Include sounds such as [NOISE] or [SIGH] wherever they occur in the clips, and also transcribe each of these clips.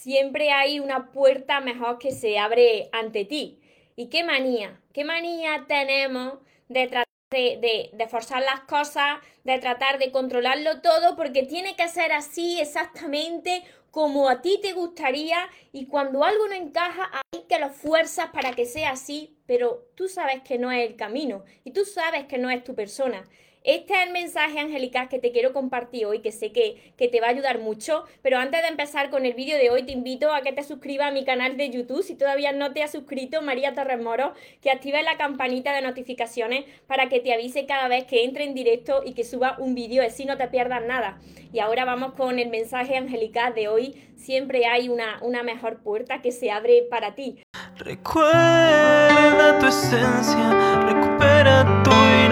siempre hay una puerta mejor que se abre ante ti. ¿Y qué manía? ¿Qué manía tenemos de tratar de, forzar las cosas, de tratar de controlarlo todo, porque tiene que ser así exactamente como a ti te gustaría y cuando algo no encaja hay que lo fuerzas para que sea así, pero tú sabes que no es el camino y tú sabes que no es tu persona. Este es el mensaje angelical que te quiero compartir hoy, que sé que, que, te va a ayudar mucho. Pero antes de empezar con el vídeo de hoy, te invito a que te suscribas a mi canal de YouTube. Si todavía no te has suscrito, María Torres Moro, que actives la campanita de notificaciones para que te avise cada vez que entre en directo y que suba un vídeo, así no te pierdas nada. Y ahora vamos con el mensaje angelical de hoy. Siempre hay una, una mejor puerta que se abre para ti. Recuerda tu esencia, recupera tu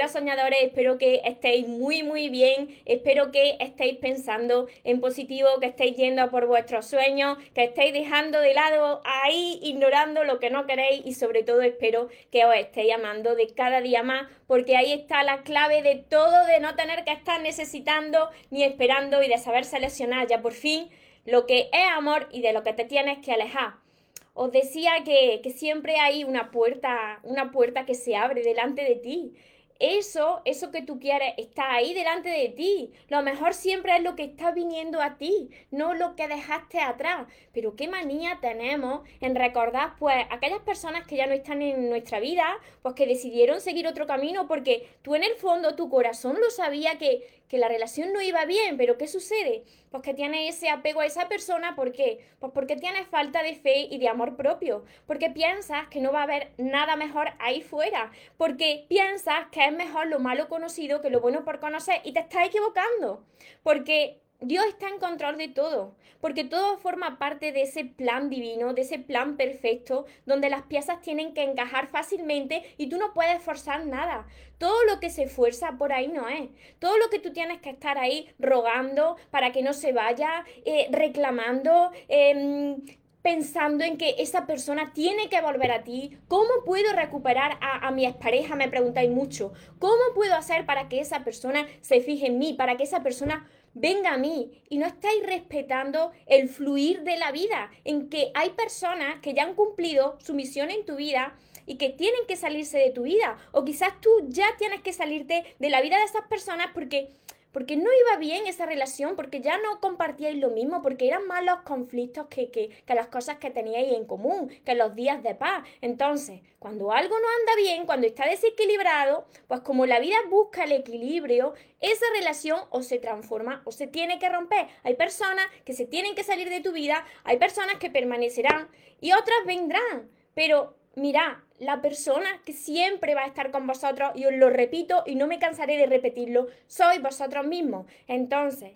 Hola soñadores, espero que estéis muy muy bien, espero que estéis pensando en positivo, que estéis yendo por vuestros sueños, que estéis dejando de lado ahí, ignorando lo que no queréis y sobre todo espero que os estéis amando de cada día más, porque ahí está la clave de todo, de no tener que estar necesitando ni esperando y de saber seleccionar ya por fin lo que es amor y de lo que te tienes que alejar. Os decía que, que, siempre hay una puerta, una puerta que se abre delante de ti eso, eso que tú quieres, está ahí delante de ti. Lo mejor siempre es lo que está viniendo a ti, no lo que dejaste atrás. Pero qué manía tenemos en recordar, pues, aquellas personas que ya no están en nuestra vida, pues que decidieron seguir otro camino, porque tú en el fondo, tu corazón lo sabía que, que la relación no iba bien, pero ¿qué sucede? Pues que tienes ese apego a esa persona, ¿por qué? Pues porque tienes falta de fe y de amor propio, porque piensas que no va a haber nada mejor ahí fuera, porque piensas que es mejor lo malo conocido que lo bueno por conocer y te estás equivocando, porque Dios está en control de todo, porque todo forma parte de ese plan divino, de ese plan perfecto, donde las piezas tienen que encajar fácilmente y tú no puedes forzar nada. Todo lo que se fuerza por ahí no es. Todo lo que tú tienes que estar ahí rogando para que no se vaya, eh, reclamando, em, pensando en que esa persona tiene que volver a ti. ¿Cómo puedo recuperar a, a, mi expareja? Me preguntáis mucho. ¿Cómo puedo hacer para que esa persona se fije en mí? Para que esa persona venga a mí y no estáis respetando el fluir de la vida, en que hay personas que ya han cumplido su misión en tu vida y que tienen que salirse de tu vida, o quizás tú ya tienes que salirte de la vida de esas personas porque porque no iba bien esa relación, porque ya no compartíais lo mismo, porque eran más los conflictos que, que, que, las cosas que teníais en común, que los días de paz. Entonces, cuando algo no anda bien, cuando está desequilibrado, pues como la vida busca el equilibrio, esa relación o se transforma o se tiene que romper. Hay personas que se tienen que salir de tu vida, hay personas que permanecerán y otras vendrán, pero mira, la persona que siempre va a estar con vosotros, y os lo repito y no me cansaré de repetirlo, sois vosotros mismos. Entonces,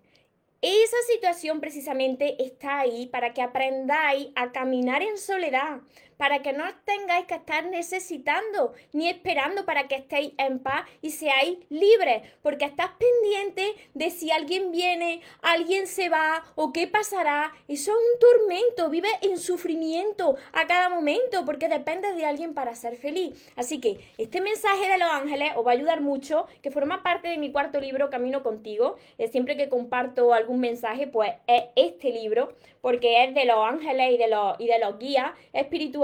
esa situación precisamente está ahí para que aprendáis a caminar en soledad, para que no tengáis que estar necesitando ni esperando para que estéis en paz y seáis libres, porque estás pendiente de si alguien viene, alguien se va o qué pasará. Eso es un tormento, vive en sufrimiento a cada momento porque dependes de alguien para ser feliz. Así que este mensaje de los ángeles os va a ayudar mucho, que forma parte de mi cuarto libro, Camino contigo. siempre que comparto algún mensaje, pues es este libro, porque es de los ángeles y de los, y de los guías espirituales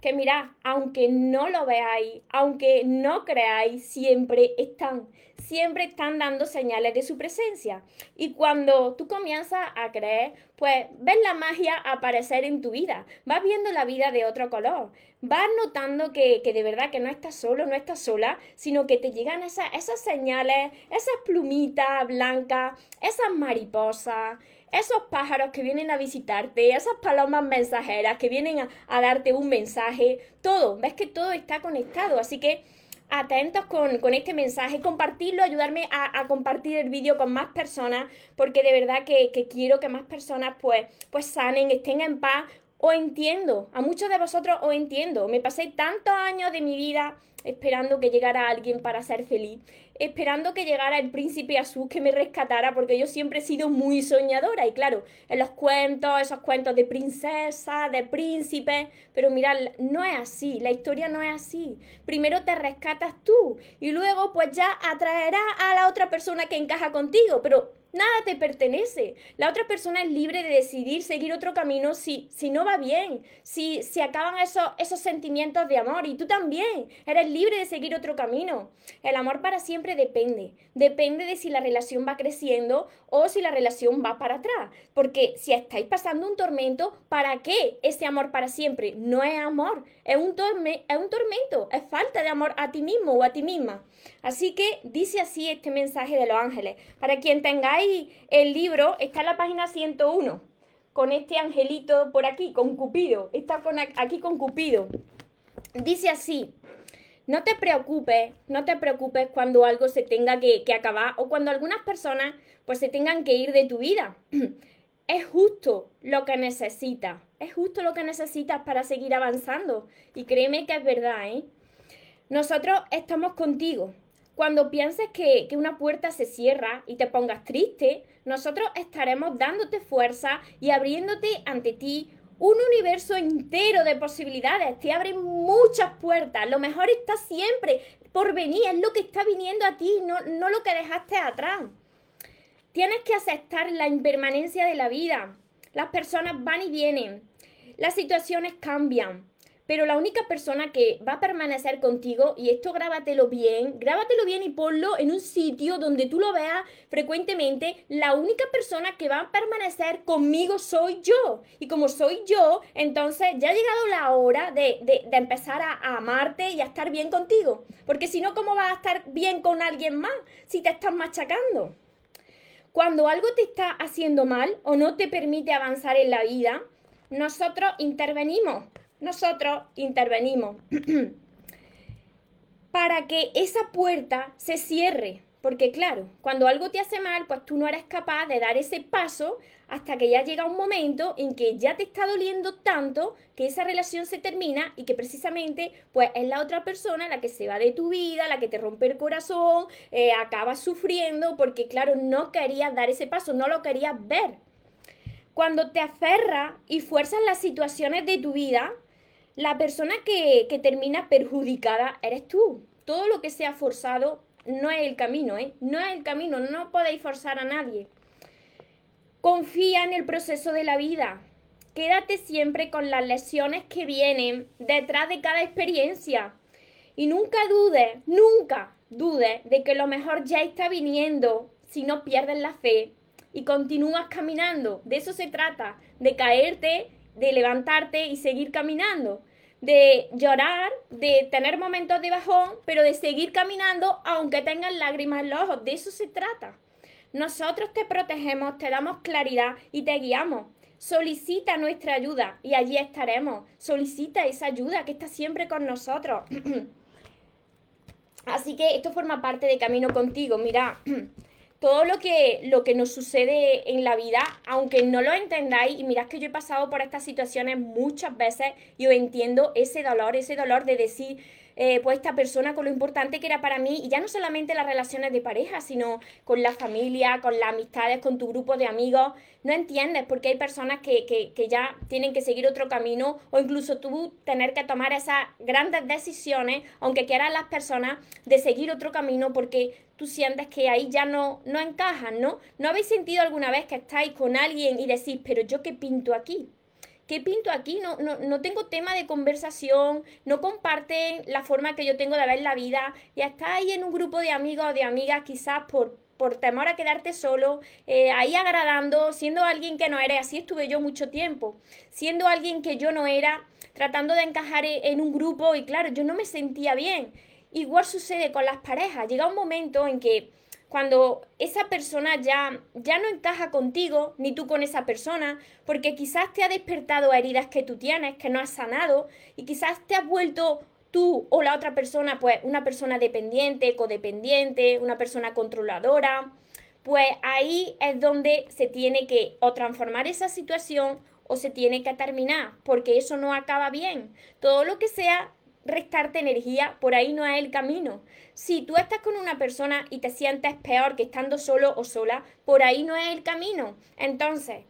que mirad, aunque no lo veáis, aunque no creáis, siempre están, siempre están dando señales de su presencia. Y cuando tú comienzas a creer, pues ves la magia aparecer en tu vida, vas viendo la vida de otro color, vas notando que, que de verdad que no estás solo, no estás sola, sino que te llegan esas, esas señales, esas plumitas blancas, esas mariposas, esos pájaros que vienen a visitarte, esas palomas mensajeras que vienen a, darte un mensaje, todo, ves que todo está conectado, así que atentos con, este mensaje, compartirlo, ayudarme a, compartir el vídeo con más personas, porque de verdad que, quiero que más personas pues, pues sanen, estén en paz. Os entiendo, a muchos de vosotros os entiendo. Me pasé tantos años de mi vida esperando que llegara alguien para ser feliz, esperando que llegara el príncipe azul que me rescatara, porque yo siempre he sido muy soñadora. Y claro, en los cuentos, esos cuentos de princesa, de príncipe, pero mirad, no es así, la historia no es así. Primero te rescatas tú y luego pues ya atraerás a la otra persona que encaja contigo, pero Nada te pertenece. La otra persona es libre de decidir seguir otro camino si, si no va bien, si, si acaban esos, esos sentimientos de amor. Y tú también eres libre de seguir otro camino. El amor para siempre depende. Depende de si la relación va creciendo o si la relación va para atrás. Porque si estáis pasando un tormento, ¿para qué ese amor para siempre? No es amor, es un, es un tormento, es falta de amor a ti mismo o a ti misma. Así que dice así este mensaje de los ángeles. Para quien tengáis el libro, está en la página 101, con este angelito por aquí, con Cupido. Está aquí con Cupido. Dice así, no te preocupes, no te preocupes cuando algo se tenga que, que acabar o cuando algunas personas pues se tengan que ir de tu vida. [CLEARS THROAT] es justo lo que necesitas, es justo lo que necesitas para seguir avanzando. Y créeme que es verdad, ¿eh? Nosotros estamos contigo. Cuando pienses que, una puerta se cierra y te pongas triste, nosotros estaremos dándote fuerza y abriéndote ante ti un universo entero de posibilidades. Te abren muchas puertas. Lo mejor está siempre por venir, es lo que está viniendo a ti, no, no lo que dejaste atrás. Tienes que aceptar la impermanencia de la vida. Las personas van y vienen. Las situaciones cambian. Pero la única persona que va a permanecer contigo, y esto grábatelo bien, grábatelo bien y ponlo en un sitio donde tú lo veas frecuentemente, la única persona que va a permanecer conmigo soy yo. Y como soy yo, entonces ya ha llegado la hora de, empezar a, a, amarte y a estar bien contigo. Porque si no, ¿cómo vas a estar bien con alguien más si te estás machacando? Cuando algo te está haciendo mal o no te permite avanzar en la vida, nosotros intervenimos nosotros intervenimos [CLEARS THROAT] para que esa puerta se cierre. Porque claro, cuando algo te hace mal, pues tú no eres capaz de dar ese paso hasta que ya llega un momento en que ya te está doliendo tanto que esa relación se termina y que precisamente pues es la otra persona la que se va de tu vida, la que te rompe el corazón, eh, acabas sufriendo porque claro, no querías dar ese paso, no lo querías ver. Cuando te aferras y fuerzas las situaciones de tu vida, la persona que, termina perjudicada eres tú. Todo lo que sea forzado no es el camino, ¿eh? No es el camino, no podéis forzar a nadie. Confía en el proceso de la vida. Quédate siempre con las lecciones que vienen detrás de cada experiencia. Y nunca dudes, nunca dudes de que lo mejor ya está viniendo si no pierdes la fe y continúas caminando. De eso se trata, de caerte de levantarte y seguir caminando, de llorar, de tener momentos de bajón, pero de seguir caminando aunque tengan lágrimas en los ojos. De eso se trata. Nosotros te protegemos, te damos claridad y te guiamos. Solicita nuestra ayuda y allí estaremos. Solicita esa ayuda que está siempre con nosotros. [CLEARS THROAT] Así que esto forma parte de Camino contigo. Mira, [CLEARS THROAT] todo lo que, lo que nos sucede en la vida, aunque no lo entendáis, y mirad que yo he pasado por estas situaciones muchas veces, yo entiendo ese dolor, ese dolor de decir, eh, pues esta persona con lo importante que era para mí, y ya no solamente las relaciones de pareja, sino con la familia, con las amistades, con tu grupo de amigos, no entiendes porque hay personas que, que, que ya tienen que seguir otro camino o incluso tú tener que tomar esas grandes decisiones, aunque quieran las personas, de seguir otro camino porque tú sientes que ahí ya no, no encajan, ¿no? ¿No habéis sentido alguna vez que estáis con alguien y decís, pero yo qué pinto aquí? ¿Qué pinto aquí? No, no, no tengo tema de conversación, no comparten la forma que yo tengo de ver la vida y estáis en un grupo de amigos o de amigas quizás por, por temor a quedarte solo, eh, ahí agradando, siendo alguien que no eres. Así estuve yo mucho tiempo, siendo alguien que yo no era, tratando de encajar e, en un grupo y claro, yo no me sentía bien. Igual sucede con las parejas. Llega un momento en que cuando esa persona ya, ya no encaja contigo, ni tú con esa persona, porque quizás te ha despertado heridas que tú tienes, que no has sanado, y quizás te has vuelto tú o la otra persona, pues una persona dependiente, codependiente, una persona controladora, pues ahí es donde se tiene que o transformar esa situación o se tiene que terminar, porque eso no acaba bien. Todo lo que sea restarte energía, por ahí no es el camino. Si tú estás con una persona y te sientes peor que estando solo o sola, por ahí no es el camino. Entonces,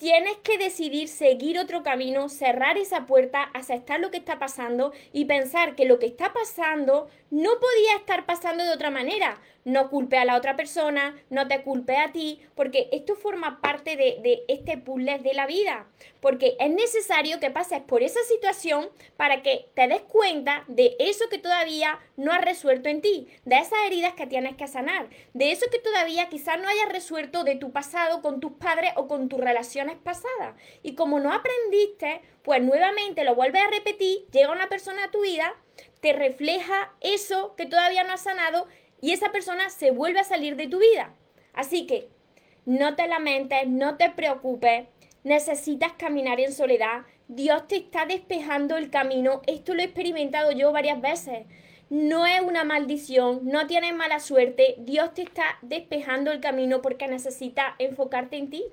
tienes que decidir seguir otro camino, cerrar esa puerta, aceptar lo que está pasando y pensar que lo que está pasando no podía estar pasando de otra manera no culpe a la otra persona, no te culpe a ti, porque esto forma parte de, este puzzle de la vida, porque es necesario que pases por esa situación para que te des cuenta de eso que todavía no has resuelto en ti, de esas heridas que tienes que sanar, de eso que todavía quizás no hayas resuelto de tu pasado con tus padres o con tus relaciones pasadas. Y como no aprendiste, pues nuevamente lo vuelves a repetir, llega una persona a tu vida, te refleja eso que todavía no has sanado y esa persona se vuelve a salir de tu vida. Así que no te lamentes, no te preocupes, necesitas caminar en soledad, Dios te está despejando el camino, esto lo he experimentado yo varias veces. No es una maldición, no tienes mala suerte, Dios te está despejando el camino porque necesita enfocarte en ti,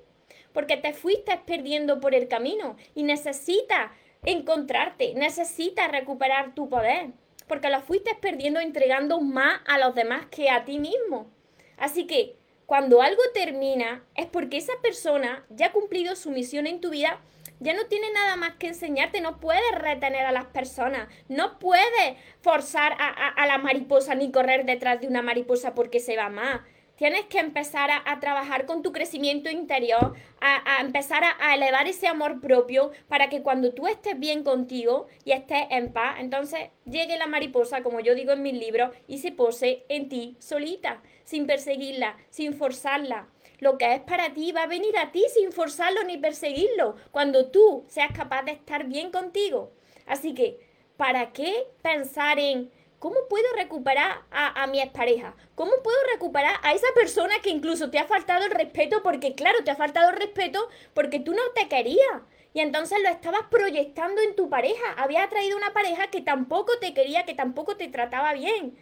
porque te fuiste perdiendo por el camino y necesitas encontrarte, necesitas recuperar tu poder porque lo fuiste perdiendo entregando más a los demás que a ti mismo. Así que cuando algo termina es porque esa persona ya ha cumplido su misión en tu vida, ya no tiene nada más que enseñarte, no puedes retener a las personas, no puedes forzar a, a la mariposa ni correr detrás de una mariposa porque se va más. Tienes que empezar a, trabajar con tu crecimiento interior, a, empezar a, elevar ese amor propio para que cuando tú estés bien contigo y estés en paz, entonces llegue la mariposa, como yo digo en mis libros, y se pose en ti solita, sin perseguirla, sin forzarla. Lo que es para ti va a venir a ti sin forzarlo ni perseguirlo, cuando tú seas capaz de estar bien contigo. Así que, ¿para qué pensar en ¿Cómo puedo recuperar a, a mi expareja? ¿Cómo puedo recuperar a esa persona que incluso te ha faltado el respeto? Porque claro, te ha faltado el respeto porque tú no te querías. Y entonces lo estabas proyectando en tu pareja. Había traído una pareja que tampoco te quería, que tampoco te trataba bien.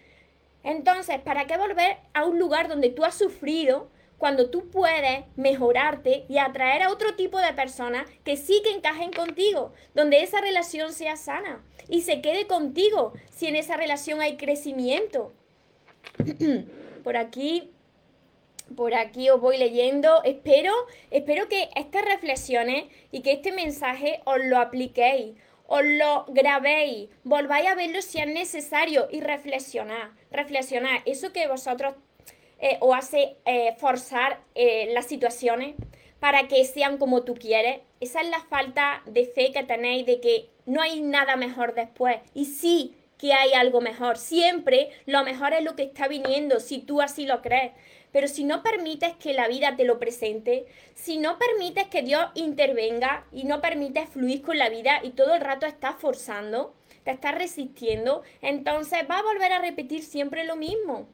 Entonces, ¿para qué volver a un lugar donde tú has sufrido, cuando tú puedes mejorarte y atraer a otro tipo de personas que sí que encajen contigo, donde esa relación sea sana y se quede contigo si en esa relación hay crecimiento. [CLEARS THROAT] por aquí, por aquí os voy leyendo. Espero, espero que estas reflexiones y que este mensaje os lo apliquéis, os lo grabéis, volváis a verlo si es necesario y reflexionar, reflexionar. Eso que vosotros eh, o hace eh, forzar eh, las situaciones para que sean como tú quieres. Esa es la falta de fe que tenéis de que no hay nada mejor después. Y sí que hay algo mejor. Siempre lo mejor es lo que está viniendo, si tú así lo crees. Pero si no permites que la vida te lo presente, si no permites que Dios intervenga y no permites fluir con la vida y todo el rato estás forzando, te estás resistiendo, entonces va a volver a repetir siempre lo mismo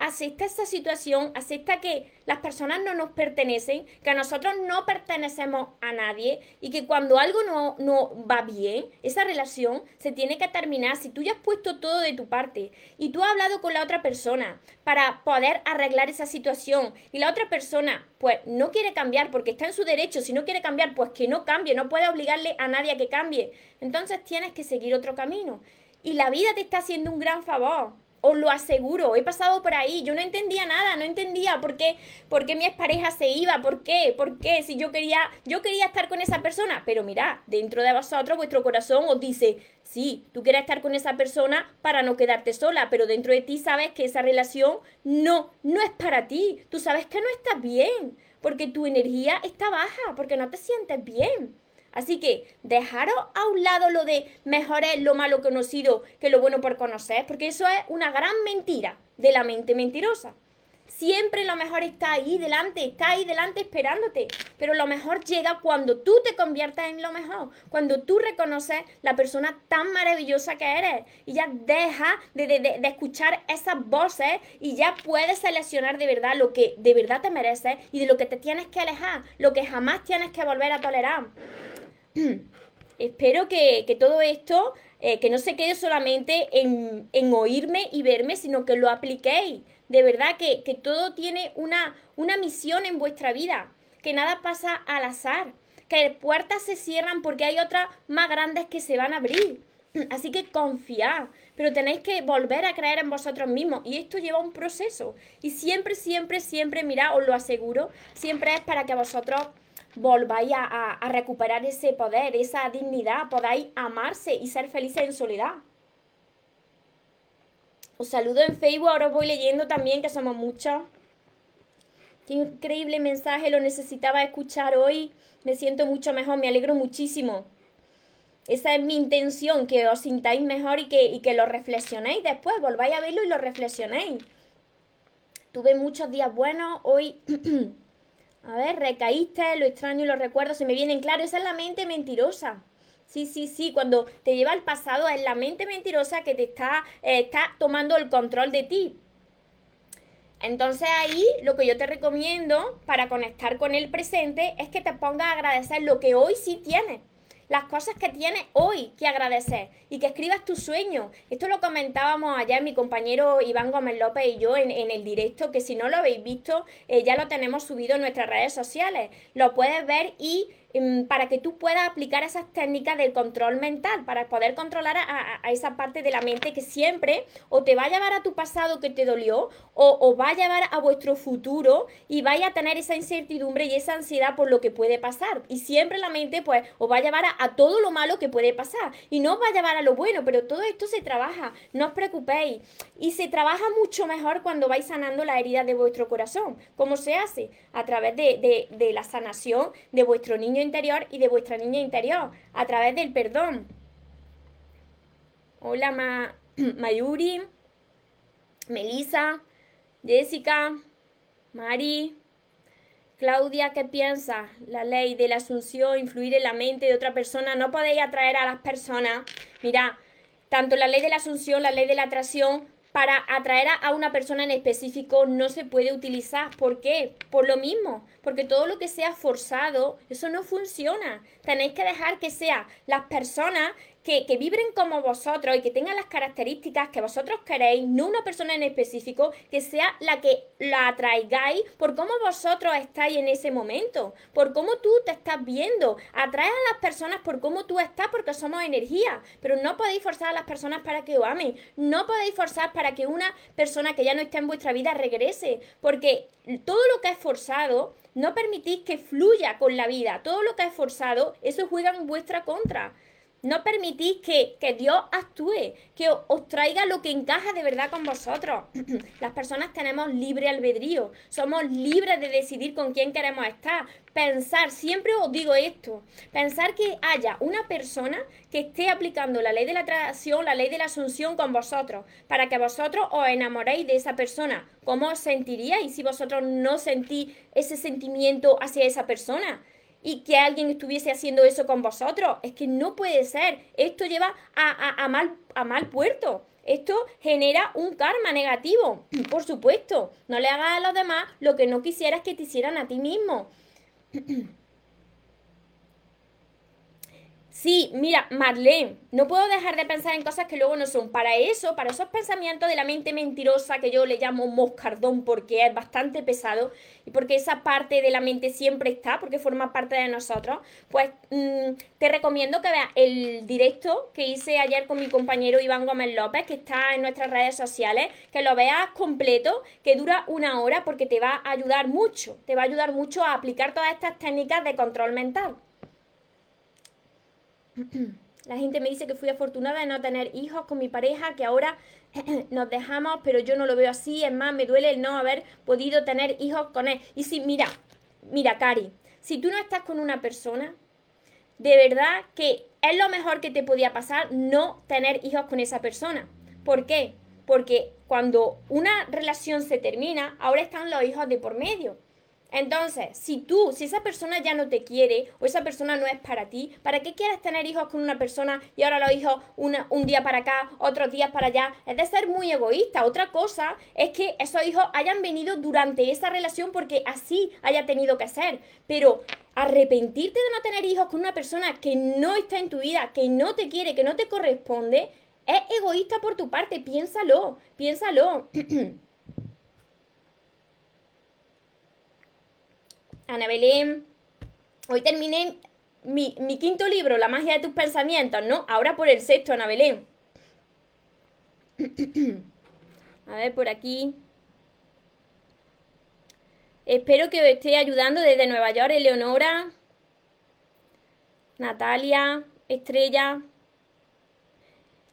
acepta esa situación, acepta que las personas no nos pertenecen, que nosotros no pertenecemos a nadie y que cuando algo no, no va bien, esa relación se tiene que terminar. Si tú ya has puesto todo de tu parte y tú has hablado con la otra persona para poder arreglar esa situación y la otra persona pues no quiere cambiar porque está en su derecho, si no quiere cambiar pues que no cambie, no puede obligarle a nadie a que cambie, entonces tienes que seguir otro camino. Y la vida te está haciendo un gran favor os lo aseguro, he pasado por ahí, yo no entendía nada, no entendía por qué, por qué mi expareja se iba, por qué, por qué, si yo quería, yo quería estar con esa persona, pero mira, dentro de vosotros vuestro corazón os dice, sí, tú quieres estar con esa persona para no quedarte sola, pero dentro de ti sabes que esa relación no, no es para ti, tú sabes que no estás bien, porque tu energía está baja, porque no te sientes bien. Así que dejaros a un lado lo de mejor es lo malo conocido que lo bueno por conocer, porque eso es una gran mentira de la mente mentirosa. Siempre lo mejor está ahí delante, está ahí delante esperándote. Pero lo mejor llega cuando tú te conviertas en lo mejor, cuando tú reconoces la persona tan maravillosa que eres y ya deja de, de escuchar esas voces y ya puedes seleccionar de verdad lo que de verdad te mereces y de lo que te tienes que alejar, lo que jamás tienes que volver a tolerar. [CLEARS THROAT] Espero que, todo esto, eh, que no se quede solamente en, oírme y verme, sino que lo apliquéis. De verdad que, todo tiene una, una misión en vuestra vida, que nada pasa al azar, que puertas se cierran porque hay otras más grandes que se van a abrir. [CLEARS THROAT] Así que confiad, pero tenéis que volver a creer en vosotros mismos y esto lleva un proceso. Y siempre, siempre, siempre, mirad, os lo aseguro, siempre es para que vosotros volváis a, a recuperar ese poder, esa dignidad, podáis amarse y ser felices en soledad. Os saludo en Facebook, ahora os voy leyendo también, que somos muchos. Qué increíble mensaje, lo necesitaba escuchar hoy. Me siento mucho mejor, me alegro muchísimo. Esa es mi intención, que os sintáis mejor y que, y que lo reflexionéis después, volváis a verlo y lo reflexionéis. Tuve muchos días buenos, hoy, [CLEARS THROAT] a ver, recaíste, lo extraño y los recuerdos se me vienen claro, esa es la mente mentirosa. Sí, sí, sí, cuando te lleva al pasado es la mente mentirosa que te está, eh, está tomando el control de ti. Entonces ahí lo que yo te recomiendo para conectar con el presente es que te pongas a agradecer lo que hoy sí tienes las cosas que tienes hoy que agradecer y que escribas tus sueños. Esto lo comentábamos ayer mi compañero Iván Gómez López y yo en, el directo, que si no lo habéis visto, eh, ya lo tenemos subido en nuestras redes sociales. Lo puedes ver y para que tú puedas aplicar esas técnicas del control mental, para poder controlar a, esa parte de la mente que siempre o te va a llevar a tu pasado que te dolió o, o va a llevar a vuestro futuro y vaya a tener esa incertidumbre y esa ansiedad por lo que puede pasar. Y siempre la mente pues os va a llevar a, todo lo malo que puede pasar y no os va a llevar a lo bueno, pero todo esto se trabaja, no os preocupéis. Y se trabaja mucho mejor cuando vais sanando la herida de vuestro corazón. ¿Cómo se hace? A través de la sanación de vuestro niño interior y de vuestra niña interior a través del perdón. Hola Ma [CLEARS THROAT] Mayuri, Melissa, Jessica, Mari, Claudia, ¿qué piensas? La ley de la asunción, influir en la mente de otra persona. No podéis atraer a las personas. Mira, tanto la ley de la asunción, la ley de la atracción, para atraer a una persona en específico no se puede utilizar. ¿Por qué? Por lo mismo, porque todo lo que sea forzado, eso no funciona. Tenéis que dejar que sea las personas que, que, vibren como vosotros y que tengan las características que vosotros queréis, no una persona en específico, que sea la que la atraigáis por cómo vosotros estáis en ese momento, por cómo tú te estás viendo. Atrae a las personas por cómo tú estás porque somos energía, pero no podéis forzar a las personas para que os amen, no podéis forzar para que una persona que ya no está en vuestra vida regrese, porque todo lo que es forzado no permitís que fluya con la vida. Todo lo que es forzado, eso juega en vuestra contra. No permitís que, Dios actúe, que os, traiga lo que encaja de verdad con vosotros. [CLEARS THROAT] Las personas tenemos libre albedrío, somos libres de decidir con quién queremos estar. Pensar, siempre os digo esto, pensar que haya una persona que esté aplicando la ley de la atracción, la ley de la asunción con vosotros, para que vosotros os enamoréis de esa persona. ¿Cómo os sentiríais si vosotros no sentís ese sentimiento hacia esa persona? Y que alguien estuviese haciendo eso con vosotros. Es que no puede ser. Esto lleva a, mal, a mal puerto. Esto genera un karma negativo, [CLEARS THROAT] por supuesto. No le hagas a los demás lo que no quisieras que te hicieran a ti mismo. [CLEARS THROAT] Sí, mira, Marlene, no puedo dejar de pensar en cosas que luego no son. Para eso, para esos pensamientos de la mente mentirosa que yo le llamo moscardón porque es bastante pesado y porque esa parte de la mente siempre está, porque forma parte de nosotros, pues mm, te recomiendo que veas el directo que hice ayer con mi compañero Iván Gómez López, que está en nuestras redes sociales, que lo veas completo, que dura una hora porque te va a ayudar mucho, te va a ayudar mucho a aplicar todas estas técnicas de control mental. [CLEARS THROAT] La gente me dice que fui afortunada de no tener hijos con mi pareja, que ahora [CLEARS THROAT] nos dejamos, pero yo no lo veo así. Es más, me duele el no haber podido tener hijos con él. Y si, mira, mira, Cari, si tú no estás con una persona, de verdad que es lo mejor que te podía pasar no tener hijos con esa persona. ¿Por qué? Porque cuando una relación se termina, ahora están los hijos de por medio. Entonces, si tú, si esa persona ya no te quiere o esa persona no es para ti, ¿para qué quieres tener hijos con una persona y ahora los hijos un día para acá, otros días para allá? Es de ser muy egoísta. Otra cosa es que esos hijos hayan venido durante esa relación porque así haya tenido que ser. Pero arrepentirte de no tener hijos con una persona que no está en tu vida, que no te quiere, que no te corresponde, es egoísta por tu parte. Piénsalo, piénsalo. [CLEARS THROAT] Ana Belén, hoy terminé mi, mi quinto libro, La magia de tus pensamientos, ¿no? Ahora por el sexto, Ana Belén. [CLEARS THROAT] A ver, por aquí. Espero que os esté ayudando desde Nueva York, Eleonora, Natalia, Estrella.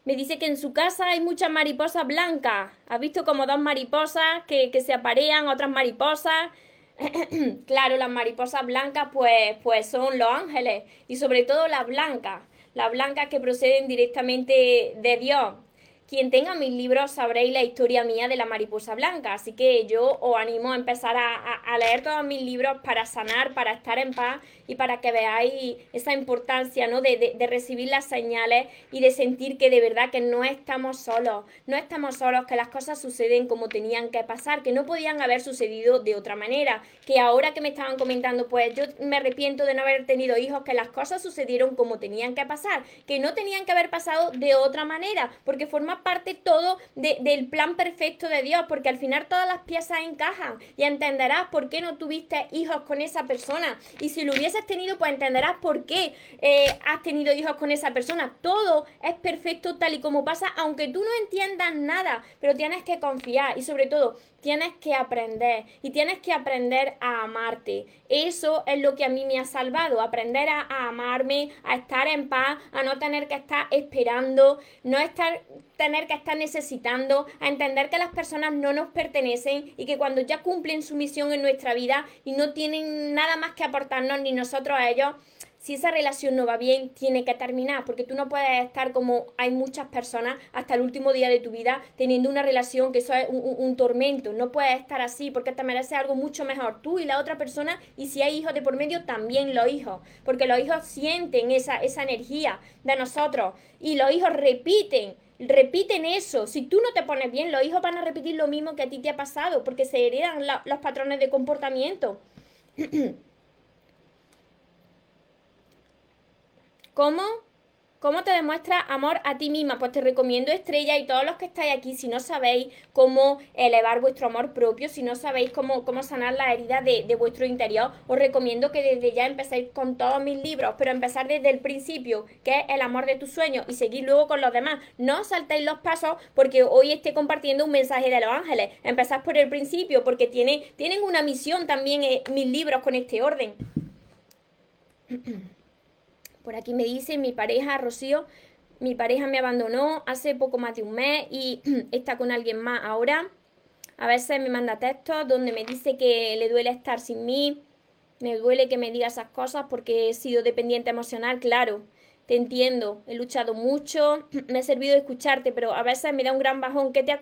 Me dice que en su casa hay muchas mariposas blancas. ¿Has visto como dos mariposas que, que se aparean, otras mariposas? [CLEARS THROAT] claro, las mariposas blancas pues, pues son los ángeles y sobre todo las blancas, las blancas que proceden directamente de Dios. Quien tenga mis libros sabréis la historia mía de la mariposa blanca, así que yo os animo a empezar a, leer todos mis libros para sanar, para estar en paz y para que veáis esa importancia ¿no? De, de, recibir las señales y de sentir que de verdad que no estamos solos, no estamos solos, que las cosas suceden como tenían que pasar, que no podían haber sucedido de otra manera, que ahora que me estaban comentando, pues yo me arrepiento de no haber tenido hijos, que las cosas sucedieron como tenían que pasar, que no tenían que haber pasado de otra manera, porque forma parte todo del plan perfecto de Dios, porque al final todas las piezas encajan y entenderás por qué no tuviste hijos con esa persona. Y si lo hubieses tenido, pues entenderás por qué eh, has tenido hijos con esa persona. Todo es perfecto tal y como pasa, aunque tú no entiendas nada, pero tienes que confiar y sobre todo tienes que aprender y tienes que aprender a amarte. Eso es lo que a mí me ha salvado, aprender a, amarme, a estar en paz, a no tener que estar esperando, no estar tener que estar necesitando, a entender que las personas no nos pertenecen y que cuando ya cumplen su misión en nuestra vida y no tienen nada más que aportarnos ni nosotros a ellos, si esa relación no va bien, tiene que terminar, porque tú no puedes estar como hay muchas personas hasta el último día de tu vida teniendo una relación que eso es un, tormento. No puedes estar así porque te mereces algo mucho mejor tú y la otra persona. Y si hay hijos de por medio, también los hijos, porque los hijos sienten esa, esa energía de nosotros y los hijos repiten repiten eso. Si tú no te pones bien, los hijos van a repetir lo mismo que a ti te ha pasado, porque se heredan los patrones de comportamiento. [CLEARS THROAT] ¿Cómo? ¿Cómo te demuestra amor a ti misma? Pues te recomiendo Estrella y todos los que estáis aquí, si no sabéis cómo elevar vuestro amor propio, si no sabéis cómo, cómo sanar la herida de, de, vuestro interior, os recomiendo que desde ya empecéis con todos mis libros, pero empezar desde el principio, que es el amor de tus sueños, y seguir luego con los demás. No saltéis los pasos porque hoy esté compartiendo un mensaje de los ángeles. Empezad por el principio porque tiene, tienen una misión también eh, mis libros con este orden. [CLEARS THROAT] Por aquí me dice mi pareja, Rocío, mi pareja me abandonó hace poco más de un mes y [CLEARS THROAT] está con alguien más ahora. A veces me manda textos donde me dice que le duele estar sin mí, me duele que me diga esas cosas porque he sido dependiente emocional, claro. Te entiendo, he luchado mucho, [CLEARS THROAT] me ha servido escucharte, pero a veces me da un gran bajón. ¿Qué te,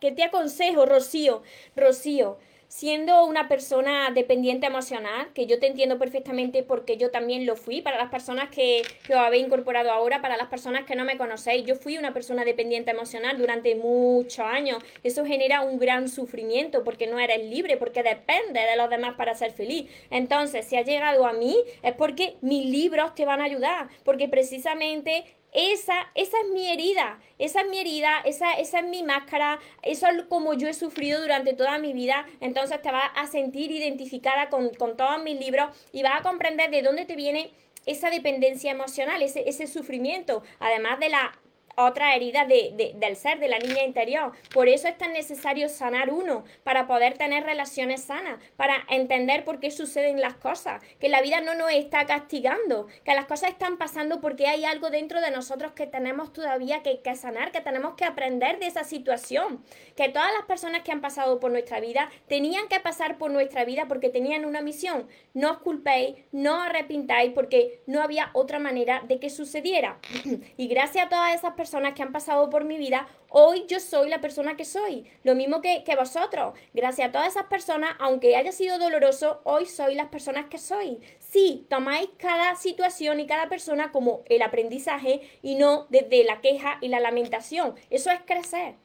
¿Qué te aconsejo, Rocío? Rocío, siendo una persona dependiente emocional, que yo te entiendo perfectamente porque yo también lo fui, para las personas que, que os habéis incorporado ahora, para las personas que no me conocéis, yo fui una persona dependiente emocional durante muchos años. Eso genera un gran sufrimiento porque no eres libre, porque depende de los demás para ser feliz. Entonces, si has llegado a mí, es porque mis libros te van a ayudar, porque precisamente esa, esa es mi herida, esa es mi herida, esa, esa es mi máscara, eso es como yo he sufrido durante toda mi vida. Entonces te vas a sentir identificada con, todos mis libros y vas a comprender de dónde te viene esa dependencia emocional, ese, ese sufrimiento, además de la otra herida de, del ser, de la niña interior. Por eso es tan necesario sanar uno, para poder tener relaciones sanas, para entender por qué suceden las cosas, que la vida no nos está castigando, que las cosas están pasando porque hay algo dentro de nosotros que tenemos todavía que, que sanar, que tenemos que aprender de esa situación, que todas las personas que han pasado por nuestra vida tenían que pasar por nuestra vida porque tenían una misión. No os culpéis, no os arrepintáis porque no había otra manera de que sucediera. [CLEARS THROAT] y gracias a todas esas personas, personas que han pasado por mi vida, hoy yo soy la persona que soy. Lo mismo que, que vosotros. Gracias a todas esas personas, aunque haya sido doloroso, hoy soy las personas que soy. Si tomáis cada situación y cada persona como el aprendizaje y no desde la queja y la lamentación. Eso es crecer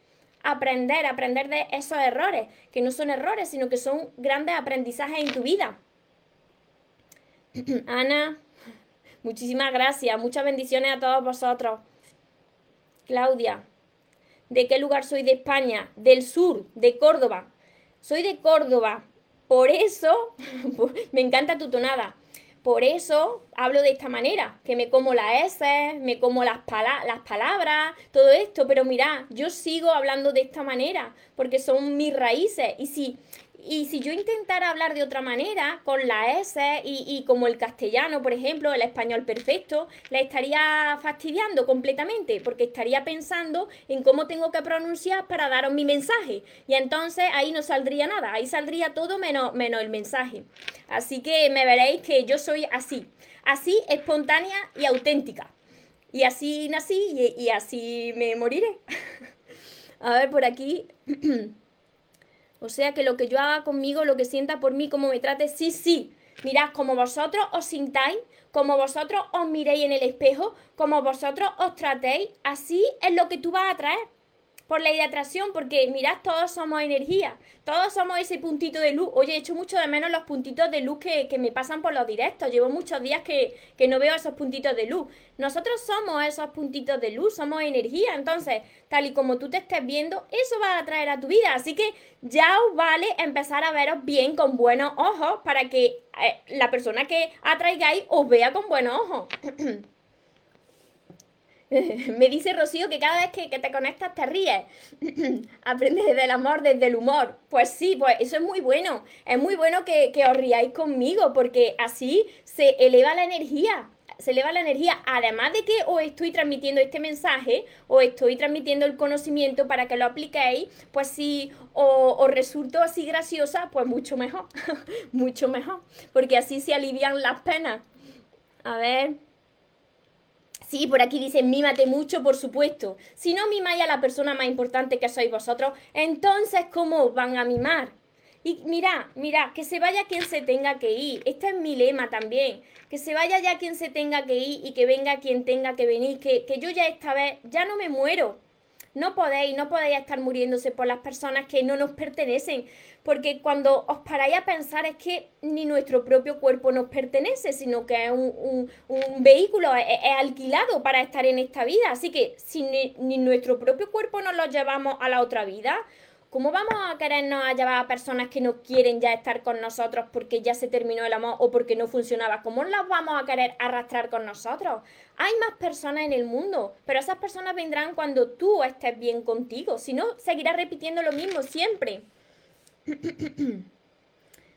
aprender, aprender de esos errores, que no son errores, sino que son grandes aprendizajes en tu vida. [CLEARS THROAT] Ana, muchísimas gracias, muchas bendiciones a todos vosotros. Claudia, ¿de qué lugar soy de España? Del sur, de Córdoba. Soy de Córdoba. Por eso, [LAUGHS] me encanta tu tonada. Por eso hablo de esta manera, que me como las S, me como las, las palabras, todo esto, pero mira, yo sigo hablando de esta manera, porque son mis raíces. Y si y si yo intentara hablar de otra manera, con la S y, como el castellano, por ejemplo, el español perfecto, la estaría fastidiando completamente, porque estaría pensando en cómo tengo que pronunciar para daros mi mensaje. Y entonces ahí no saldría nada, ahí saldría todo menos, menos el mensaje. Así que me veréis que yo soy así, así espontánea y auténtica. Y así nací y, y así me moriré. [LAUGHS] A ver, por aquí. [CLEARS THROAT] O sea que lo que yo haga conmigo, lo que sienta por mí, como me trate, sí, sí. Mirad, como vosotros os sintáis, como vosotros os miréis en el espejo, como vosotros os tratéis, así es lo que tú vas a traer por ley de atracción, porque mirad, todos somos energía, todos somos ese puntito de luz. Oye, he hecho mucho de menos los puntitos de luz que, me pasan por los directos. Llevo muchos días que, que, no veo esos puntitos de luz. Nosotros somos esos puntitos de luz, somos energía. Entonces, tal y como tú te estés viendo, eso va a traer a tu vida. Así que ya os vale empezar a veros bien con buenos ojos para que eh, la persona que atraigáis os vea con buenos ojos. [CLEARS THROAT] [LAUGHS] Me dice Rocío que cada vez que, te conectas te ríes. [CLEARS THROAT] Aprendes del amor, desde el humor. Pues sí, pues eso es muy bueno. Es muy bueno que, os riáis conmigo porque así se eleva la energía se eleva la energía, además de que os estoy transmitiendo este mensaje, os estoy transmitiendo el conocimiento para que lo apliquéis, pues si os, os resulto así graciosa, pues mucho mejor, [LAUGHS] mucho mejor, porque así se alivian las penas. A ver. Sí, por aquí dicen mímate mucho, por supuesto. Si no mimáis a la persona más importante que sois vosotros, entonces ¿cómo van a mimar? Y mira, mira, que se vaya quien se tenga que ir. Este es mi lema también. Que se vaya ya quien se tenga que ir y que venga quien tenga que venir. Que, que yo ya esta vez ya no me muero. No podéis, no podéis estar muriéndose por las personas que no nos pertenecen, porque cuando os paráis a pensar es que ni nuestro propio cuerpo nos pertenece, sino que es un, vehículo, es, alquilado para estar en esta vida. Así que si ni, nuestro propio cuerpo nos lo llevamos a la otra vida, ¿Cómo vamos a querernos a llevar a personas que no quieren ya estar con nosotros porque ya se terminó el amor o porque no funcionaba? ¿Cómo las vamos a querer arrastrar con nosotros? Hay más personas en el mundo, pero esas personas vendrán cuando tú estés bien contigo. Si no, seguirás repitiendo lo mismo siempre. [CLEARS THROAT]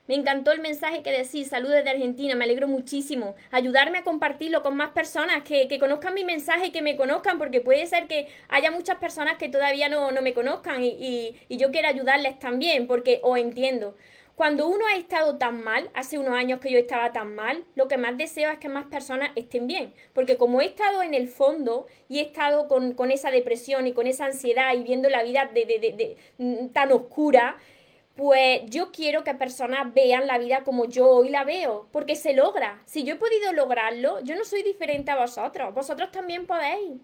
Me encantó el mensaje que decís, saludos de Argentina, me alegro muchísimo. Ayudarme a compartirlo con más personas, que, conozcan mi mensaje y que me conozcan, porque puede ser que haya muchas personas que todavía no, me conozcan y, y, yo quiero ayudarles también, porque os entiendo. Cuando uno ha estado tan mal, hace unos años que yo estaba tan mal, lo que más deseo es que más personas estén bien. Porque como he estado en el fondo y he estado con, con esa depresión y con esa ansiedad y viendo la vida de, de, de, mm, tan oscura, pues yo quiero que personas vean la vida como yo hoy la veo, porque se logra. Si yo he podido lograrlo, yo no soy diferente a vosotros, vosotros también podéis.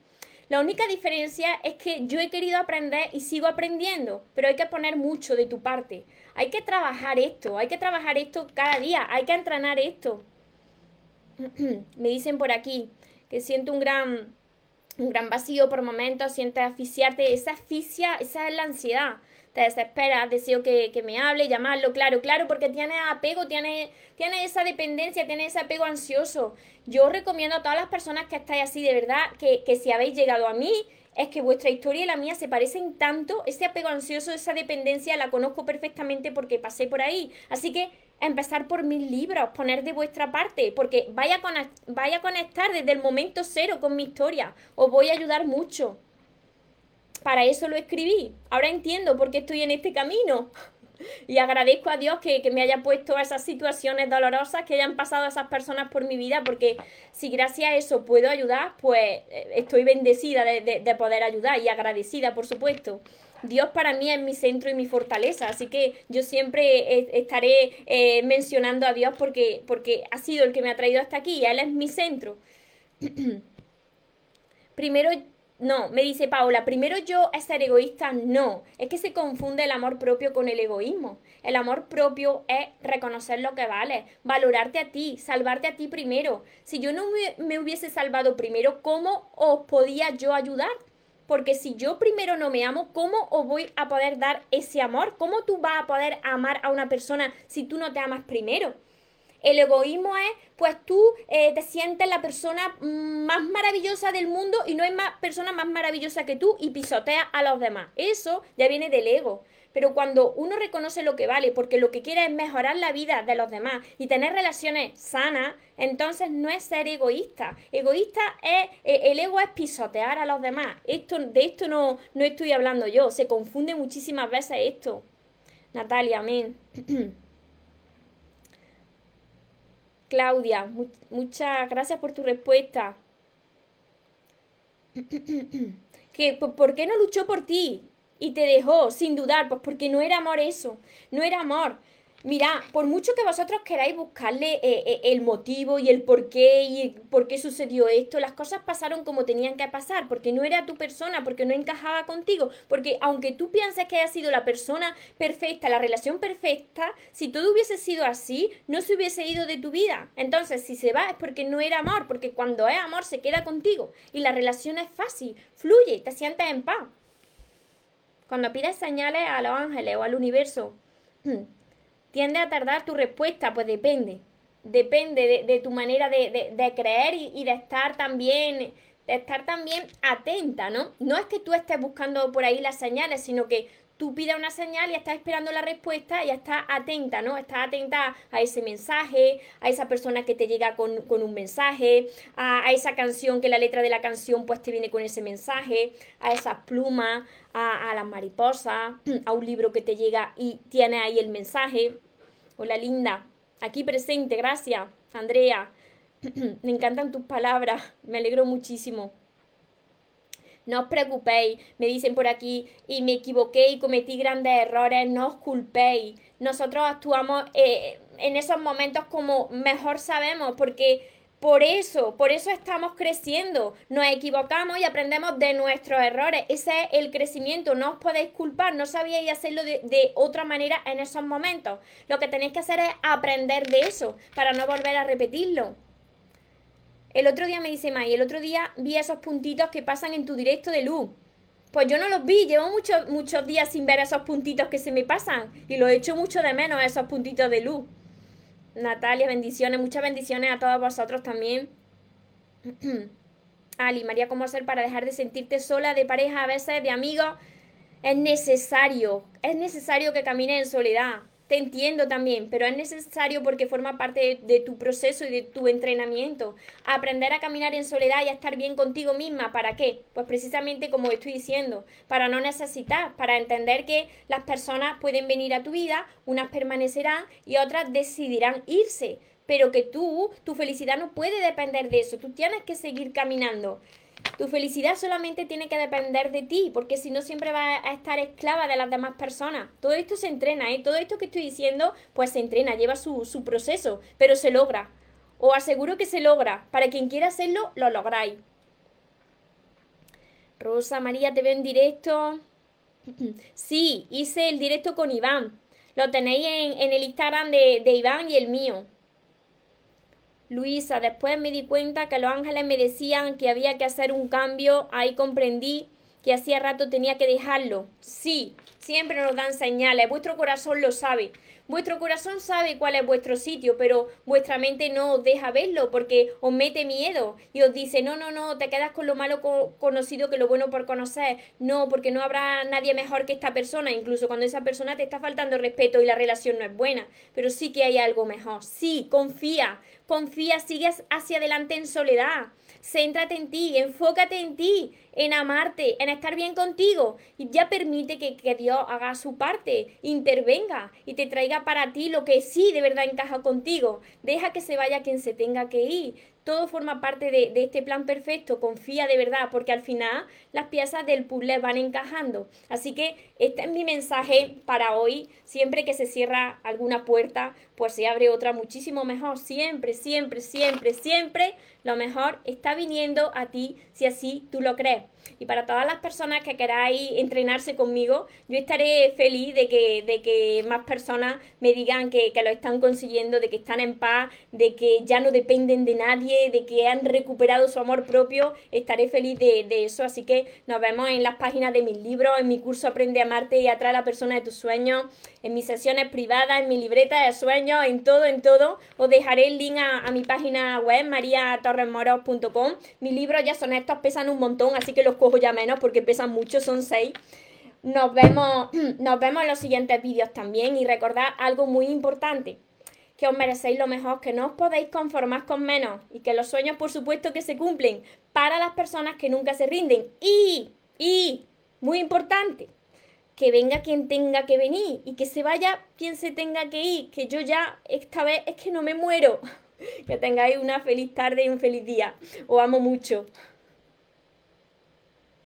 La única diferencia es que yo he querido aprender y sigo aprendiendo, pero hay que poner mucho de tu parte. Hay que trabajar esto, hay que trabajar esto cada día, hay que entrenar esto. [CLEARS THROAT] Me dicen por aquí que siento un gran, un gran vacío por momentos, sientes asfixiarte, esa asfixia, esa es la ansiedad te desesperas, deseo que, me hable, llamarlo, claro, claro, porque tiene apego, tiene, tiene esa dependencia, tiene ese apego ansioso. Yo recomiendo a todas las personas que estáis así, de verdad, que, que si habéis llegado a mí, es que vuestra historia y la mía se parecen tanto, ese apego ansioso, esa dependencia la conozco perfectamente porque pasé por ahí. Así que empezar por mis libros, poner de vuestra parte, porque vaya a, vaya a conectar desde el momento cero con mi historia, os voy a ayudar mucho para eso lo escribí. Ahora entiendo por qué estoy en este camino. [LAUGHS] Y agradezco a Dios que, me haya puesto a esas situaciones dolorosas que hayan pasado a esas personas por mi vida, porque si gracias a eso puedo ayudar, pues eh, estoy bendecida de, poder ayudar y agradecida, por supuesto. Dios para mí es mi centro y mi fortaleza, así que yo siempre estaré eh, mencionando a Dios porque, porque ha sido el que me ha traído hasta aquí, Él es mi centro. [CLEARS THROAT] Primero no, me dice Paola, primero yo es ser egoísta, no, es que se confunde el amor propio con el egoísmo. El amor propio es reconocer lo que vale, valorarte a ti, salvarte a ti primero. Si yo no me, hubiese salvado primero, ¿cómo os podía yo ayudar? Porque si yo primero no me amo, ¿cómo os voy a poder dar ese amor? ¿Cómo tú vas a poder amar a una persona si tú no te amas primero? El egoísmo es, pues tú eh, te sientes la persona más maravillosa del mundo y no hay más persona más maravillosa que tú y pisoteas a los demás. Eso ya viene del ego. Pero cuando uno reconoce lo que vale, porque lo que quiere es mejorar la vida de los demás y tener relaciones sanas, entonces no es ser egoísta. Egoísta es, eh, el ego es pisotear a los demás. Esto, de esto no, no estoy hablando yo, se confunde muchísimas veces esto. Natalia, amén. [CLEARS THROAT] Claudia, muchas gracias por tu respuesta. [CLEARS THROAT] ¿Por qué no luchó por ti? y te dejó sin dudar, pues porque no era amor eso, no era amor. Mira, por mucho que vosotros queráis buscarle eh, eh, el motivo y el por qué y por qué sucedió esto, las cosas pasaron como tenían que pasar, porque no era tu persona, porque no encajaba contigo, porque aunque tú pienses que haya sido la persona perfecta, la relación perfecta, si todo hubiese sido así, no se hubiese ido de tu vida. Entonces, si se va es porque no era amor, porque cuando es amor se queda contigo y la relación es fácil, fluye, te sientes en paz. Cuando pides señales a los ángeles o al universo, [CLEARS THROAT] tiende a tardar tu respuesta, pues depende. Depende de, tu manera de, creer y, de estar también de estar también atenta, ¿no? No es que tú estés buscando por ahí las señales, sino que tú pides una señal y estás esperando la respuesta y estás atenta, ¿no? Estás atenta a ese mensaje, a esa persona que te llega con, un mensaje, a, esa canción que la letra de la canción pues te viene con ese mensaje, a esas plumas, a, a las mariposas, [CLEARS THROAT] a un libro que te llega y tiene ahí el mensaje. Hola linda, aquí presente, gracias, Andrea. [CLEARS THROAT] Me encantan tus palabras, me alegro muchísimo. No os preocupéis, me dicen por aquí, y me equivoqué y cometí grandes errores, no os culpéis. Nosotros actuamos eh, en esos momentos como mejor sabemos, porque por eso, por eso estamos creciendo. Nos equivocamos y aprendemos de nuestros errores. Ese es el crecimiento. No os podéis culpar. No sabíais hacerlo de, de, otra manera en esos momentos. Lo que tenéis que hacer es aprender de eso para no volver a repetirlo. El otro día me dice May, el otro día vi esos puntitos que pasan en tu directo de luz. Pues yo no los vi, llevo muchos, muchos días sin ver esos puntitos que se me pasan y los echo mucho de menos esos puntitos de luz. Natalia, bendiciones, muchas bendiciones a todos vosotros también. [CLEARS THROAT] Ali, María, ¿cómo hacer para dejar de sentirte sola de pareja, a veces de amigos? Es necesario, es necesario que camines en soledad te entiendo también, pero es necesario porque forma parte de, tu proceso y de tu entrenamiento. Aprender a caminar en soledad y a estar bien contigo misma. ¿Para qué? Pues precisamente como estoy diciendo, para no necesitar, para entender que las personas pueden venir a tu vida, unas permanecerán y otras decidirán irse. Pero que tú, tu felicidad no puede depender de eso. Tú tienes que seguir caminando. Tu felicidad solamente tiene que depender de ti, porque si no siempre vas a estar esclava de las demás personas. Todo esto se entrena, ¿eh? Todo esto que estoy diciendo, pues se entrena, lleva su, su proceso, pero se logra. Os aseguro que se logra. Para quien quiera hacerlo, lo lográis. Rosa María, te veo en directo. [CLEARS THROAT] Sí, hice el directo con Iván. Lo tenéis en, el Instagram de Iván y el mío. Luisa, después me di cuenta que los ángeles me decían que había que hacer un cambio, ahí comprendí que hacía rato tenía que dejarlo. Sí, siempre nos dan señales, vuestro corazón lo sabe. Vuestro corazón sabe cuál es vuestro sitio, pero vuestra mente no os deja verlo porque os mete miedo y os dice, no, no, no, te quedas con lo malo conocido que lo bueno por conocer. No, porque no habrá nadie mejor que esta persona, incluso cuando esa persona te está faltando respeto y la relación no es buena. Pero sí que hay algo mejor. Sí, confía, confía, sigues hacia adelante en soledad. Céntrate en ti, enfócate en ti, en amarte, en estar bien contigo. Y ya permite que, que, Dios haga su parte, intervenga y te traiga para ti lo que sí de verdad encaja contigo. Deja que se vaya quien se tenga que ir todo forma parte de, este plan perfecto, confía de verdad, porque al final las piezas del puzzle van encajando. Así que este es mi mensaje para hoy. Siempre que se cierra alguna puerta, pues se abre otra muchísimo mejor. Siempre, siempre, siempre, siempre lo mejor está viniendo a ti si así tú lo crees. Y para todas las personas que queráis entrenarse conmigo, yo estaré feliz de que, de que más personas me digan que, lo están consiguiendo, de que están en paz, de que ya no dependen de nadie, de que han recuperado su amor propio. Estaré feliz de, de eso. Así que nos vemos en las páginas de mis libros, en mi curso Aprende a amarte y atrae a la persona de tus sueños, en mis sesiones privadas, en mi libreta de sueños, en todo, en todo. Os dejaré el link a, mi página web, mariatorresmoros.com. Mis libros ya son estos, pesan un montón, así que los cojo ya menos porque pesan mucho, son seis. Nos vemos, [CLEARS THROAT] nos vemos en los siguientes vídeos también y recordad algo muy importante que os merecéis lo mejor, que no os podéis conformar con menos y que los sueños por supuesto que se cumplen para las personas que nunca se rinden. Y, y, muy importante, que venga quien tenga que venir y que se vaya quien se tenga que ir, que yo ya esta vez es que no me muero. [LAUGHS] Que tengáis una feliz tarde y un feliz día. Os amo mucho.